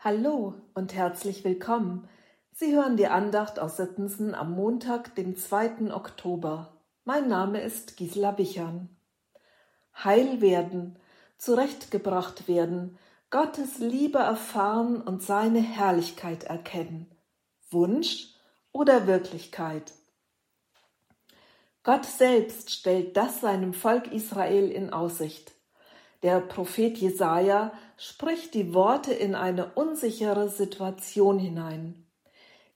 Hallo und herzlich willkommen. Sie hören die Andacht aus Sittensen am Montag, dem 2. Oktober. Mein Name ist Gisela Wichern. Heil werden, zurechtgebracht werden, Gottes Liebe erfahren und seine Herrlichkeit erkennen. Wunsch oder Wirklichkeit? Gott selbst stellt das seinem Volk Israel in Aussicht. Der Prophet Jesaja spricht die Worte in eine unsichere Situation hinein.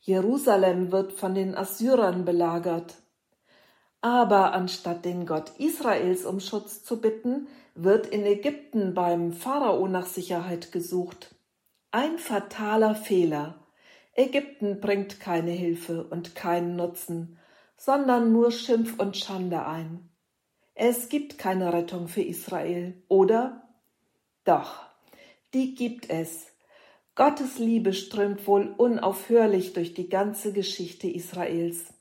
Jerusalem wird von den Assyrern belagert. Aber anstatt den Gott Israels um Schutz zu bitten, wird in Ägypten beim Pharao nach Sicherheit gesucht. Ein fataler Fehler. Ägypten bringt keine Hilfe und keinen Nutzen, sondern nur Schimpf und Schande ein. Es gibt keine Rettung für Israel, oder? Doch, die gibt es. Gottes Liebe strömt wohl unaufhörlich durch die ganze Geschichte Israels.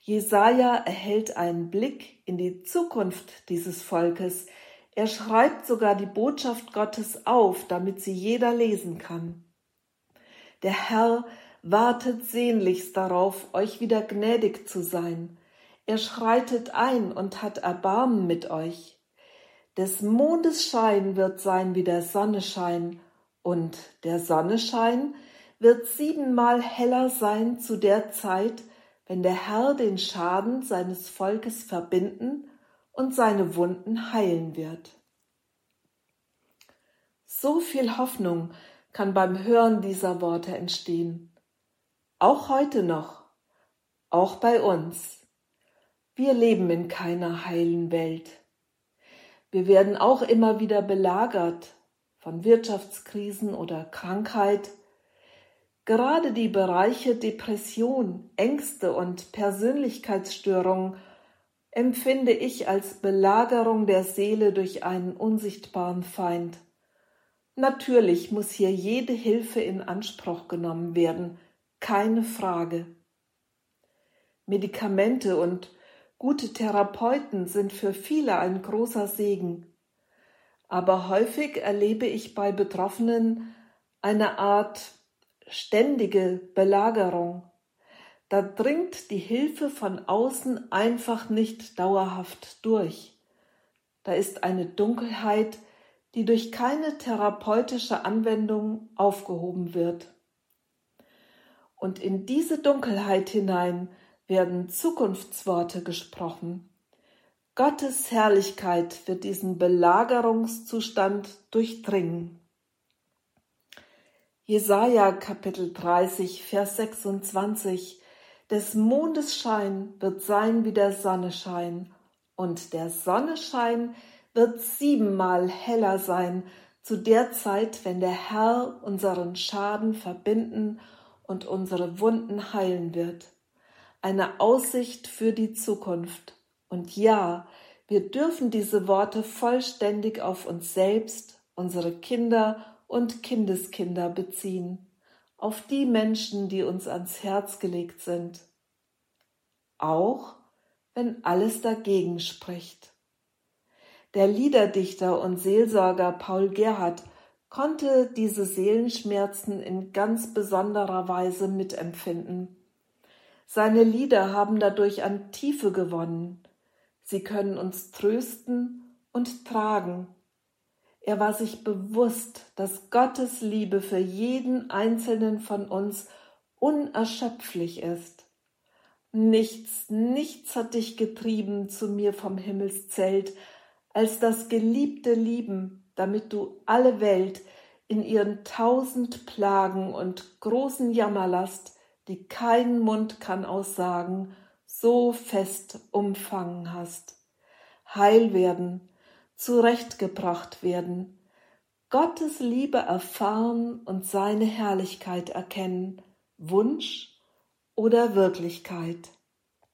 Jesaja erhält einen Blick in die Zukunft dieses Volkes. Er schreibt sogar die Botschaft Gottes auf, damit sie jeder lesen kann. Der Herr wartet sehnlichst darauf, euch wieder gnädig zu sein er schreitet ein und hat Erbarmen mit euch. Des Mondes Schein wird sein wie der Sonneschein, und der Sonneschein wird siebenmal heller sein zu der Zeit, wenn der Herr den Schaden seines Volkes verbinden und seine Wunden heilen wird. So viel Hoffnung kann beim Hören dieser Worte entstehen. Auch heute noch, auch bei uns. Wir leben in keiner heilen Welt. Wir werden auch immer wieder belagert von Wirtschaftskrisen oder Krankheit. Gerade die Bereiche Depression, Ängste und Persönlichkeitsstörungen empfinde ich als Belagerung der Seele durch einen unsichtbaren Feind. Natürlich muss hier jede Hilfe in Anspruch genommen werden, keine Frage. Medikamente und Gute Therapeuten sind für viele ein großer Segen. Aber häufig erlebe ich bei Betroffenen eine Art ständige Belagerung. Da dringt die Hilfe von außen einfach nicht dauerhaft durch. Da ist eine Dunkelheit, die durch keine therapeutische Anwendung aufgehoben wird. Und in diese Dunkelheit hinein werden Zukunftsworte gesprochen. Gottes Herrlichkeit wird diesen Belagerungszustand durchdringen. Jesaja Kapitel 30, Vers 26 Des Mondes Schein wird sein wie der Sonneschein, und der Sonneschein wird siebenmal heller sein zu der Zeit, wenn der Herr unseren Schaden verbinden und unsere Wunden heilen wird eine Aussicht für die Zukunft. Und ja, wir dürfen diese Worte vollständig auf uns selbst, unsere Kinder und Kindeskinder beziehen, auf die Menschen, die uns ans Herz gelegt sind. Auch wenn alles dagegen spricht. Der Liederdichter und Seelsorger Paul Gerhard konnte diese Seelenschmerzen in ganz besonderer Weise mitempfinden. Seine Lieder haben dadurch an Tiefe gewonnen. Sie können uns trösten und tragen. Er war sich bewusst, dass Gottes Liebe für jeden einzelnen von uns unerschöpflich ist. Nichts, nichts hat dich getrieben zu mir vom Himmelszelt, als das geliebte Lieben, damit du alle Welt in ihren tausend Plagen und großen Jammerlast die kein Mund kann aussagen, so fest umfangen hast. Heil werden, zurechtgebracht werden, Gottes Liebe erfahren und seine Herrlichkeit erkennen, Wunsch oder Wirklichkeit.